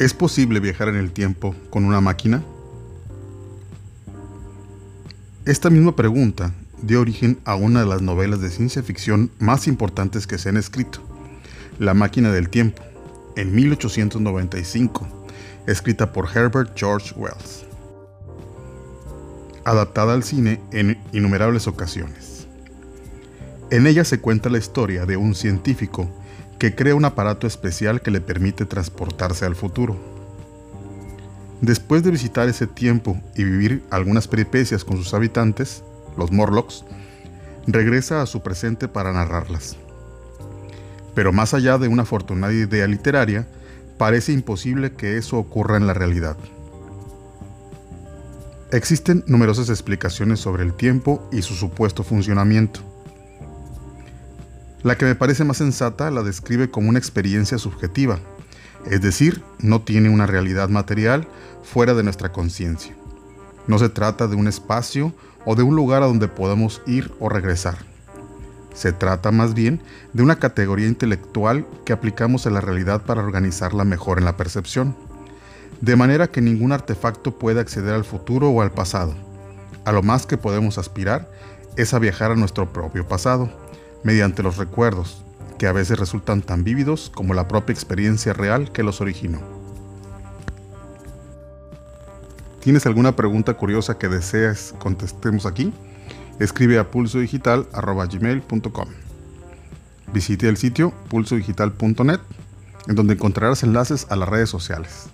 ¿Es posible viajar en el tiempo con una máquina? Esta misma pregunta dio origen a una de las novelas de ciencia ficción más importantes que se han escrito, La máquina del tiempo, en 1895, escrita por Herbert George Wells, adaptada al cine en innumerables ocasiones. En ella se cuenta la historia de un científico que crea un aparato especial que le permite transportarse al futuro. Después de visitar ese tiempo y vivir algunas peripecias con sus habitantes, los Morlocks, regresa a su presente para narrarlas. Pero más allá de una afortunada idea literaria, parece imposible que eso ocurra en la realidad. Existen numerosas explicaciones sobre el tiempo y su supuesto funcionamiento. La que me parece más sensata la describe como una experiencia subjetiva, es decir, no tiene una realidad material fuera de nuestra conciencia. No se trata de un espacio o de un lugar a donde podamos ir o regresar. Se trata más bien de una categoría intelectual que aplicamos a la realidad para organizarla mejor en la percepción, de manera que ningún artefacto pueda acceder al futuro o al pasado. A lo más que podemos aspirar es a viajar a nuestro propio pasado, mediante los recuerdos, que a veces resultan tan vívidos como la propia experiencia real que los originó. ¿Tienes alguna pregunta curiosa que deseas contestemos aquí? Escribe a pulsodigital.gmail.com Visite el sitio pulsodigital.net, en donde encontrarás enlaces a las redes sociales.